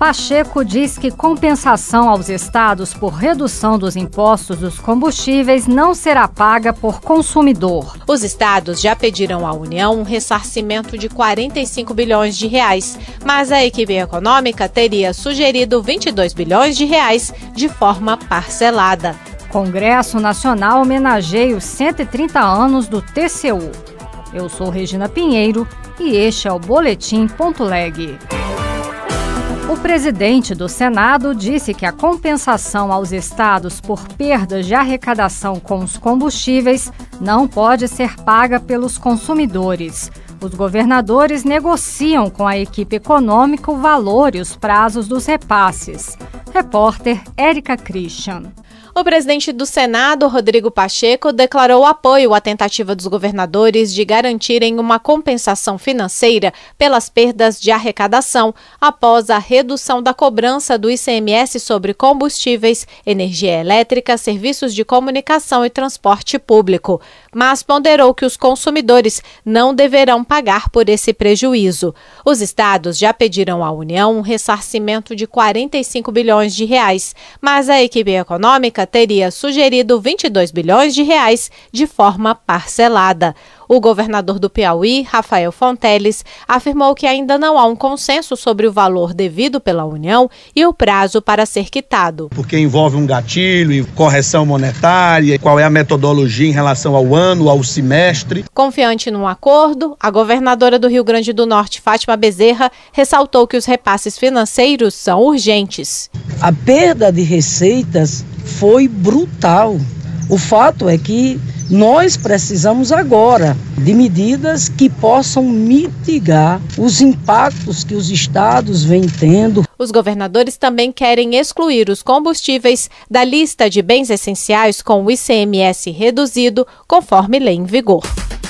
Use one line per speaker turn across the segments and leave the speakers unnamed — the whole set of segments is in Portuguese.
Pacheco diz que compensação aos estados por redução dos impostos dos combustíveis não será paga por consumidor.
Os estados já pediram à União um ressarcimento de 45 bilhões de reais, mas a equipe econômica teria sugerido 22 bilhões de reais de forma parcelada.
Congresso Nacional homenageia os 130 anos do TCU. Eu sou Regina Pinheiro e este é o Boletim Ponto Leg. O presidente do Senado disse que a compensação aos estados por perdas de arrecadação com os combustíveis não pode ser paga pelos consumidores. Os governadores negociam com a equipe econômica o valor e os prazos dos repasses. Repórter Érica Christian.
O presidente do Senado, Rodrigo Pacheco, declarou apoio à tentativa dos governadores de garantirem uma compensação financeira pelas perdas de arrecadação após a redução da cobrança do ICMS sobre combustíveis, energia elétrica, serviços de comunicação e transporte público, mas ponderou que os consumidores não deverão pagar por esse prejuízo. Os estados já pediram à União um ressarcimento de 45 bilhões de reais, mas a equipe econômica teria sugerido 22 bilhões de reais de forma parcelada. O governador do Piauí, Rafael Fonteles, afirmou que ainda não há um consenso sobre o valor devido pela União e o prazo para ser quitado.
Porque envolve um gatilho, correção monetária, qual é a metodologia em relação ao ano, ao semestre.
Confiante num acordo, a governadora do Rio Grande do Norte, Fátima Bezerra, ressaltou que os repasses financeiros são urgentes.
A perda de receitas foi brutal. O fato é que nós precisamos agora de medidas que possam mitigar os impactos que os estados vêm tendo.
Os governadores também querem excluir os combustíveis da lista de bens essenciais com o ICMS reduzido, conforme lei em vigor.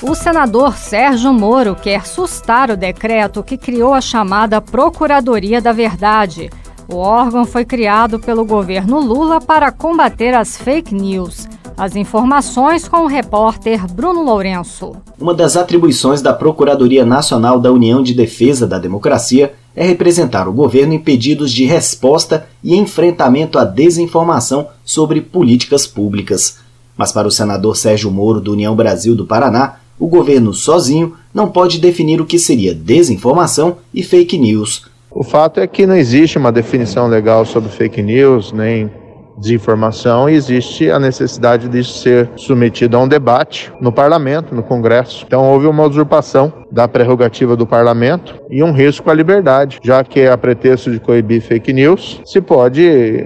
O senador Sérgio Moro quer sustar o decreto que criou a chamada Procuradoria da Verdade. O órgão foi criado pelo governo Lula para combater as fake news. As informações com o repórter Bruno Lourenço.
Uma das atribuições da Procuradoria Nacional da União de Defesa da Democracia é representar o governo em pedidos de resposta e enfrentamento à desinformação sobre políticas públicas. Mas para o senador Sérgio Moro, do União Brasil do Paraná, o governo sozinho não pode definir o que seria desinformação e fake news.
O fato é que não existe uma definição legal sobre fake news, nem desinformação e existe a necessidade de ser submetido a um debate no parlamento, no Congresso. Então houve uma usurpação da prerrogativa do parlamento e um risco à liberdade, já que a pretexto de coibir fake news, se pode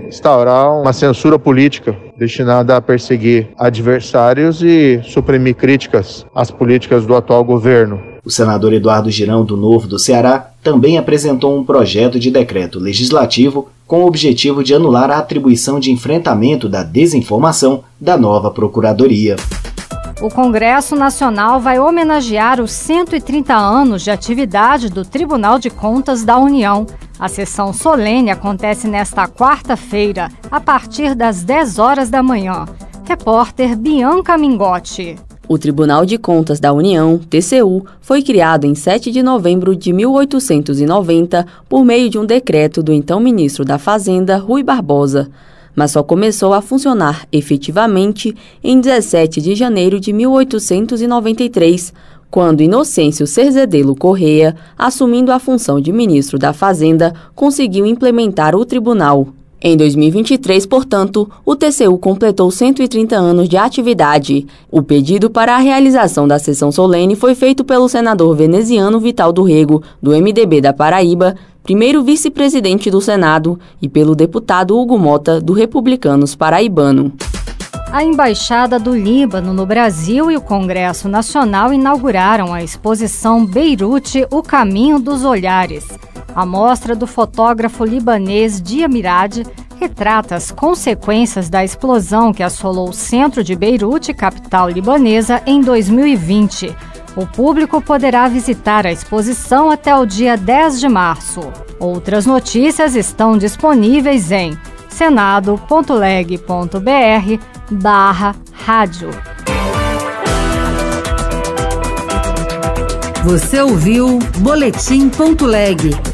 instaurar uma censura política destinada a perseguir adversários e suprimir críticas às políticas do atual governo.
O senador Eduardo Girão, do Novo do Ceará, também apresentou um projeto de decreto legislativo com o objetivo de anular a atribuição de enfrentamento da desinformação da nova Procuradoria.
O Congresso Nacional vai homenagear os 130 anos de atividade do Tribunal de Contas da União. A sessão solene acontece nesta quarta-feira, a partir das 10 horas da manhã. Repórter Bianca Mingotti.
O Tribunal de Contas da União, TCU, foi criado em 7 de novembro de 1890 por meio de um decreto do então ministro da Fazenda, Rui Barbosa, mas só começou a funcionar efetivamente em 17 de janeiro de 1893, quando Inocêncio Cerzedelo Correia, assumindo a função de ministro da Fazenda, conseguiu implementar o tribunal. Em 2023, portanto, o TCU completou 130 anos de atividade. O pedido para a realização da sessão solene foi feito pelo senador veneziano Vital do Rego, do MDB da Paraíba, primeiro vice-presidente do Senado, e pelo deputado Hugo Mota, do Republicanos Paraibano.
A Embaixada do Líbano no Brasil e o Congresso Nacional inauguraram a exposição Beirute O Caminho dos Olhares. A mostra do fotógrafo libanês Dia Mirad retrata as consequências da explosão que assolou o centro de Beirute, capital libanesa, em 2020. O público poderá visitar a exposição até o dia 10 de março. Outras notícias estão disponíveis em senado.leg.br barra rádio.
Você ouviu Boletim.leg.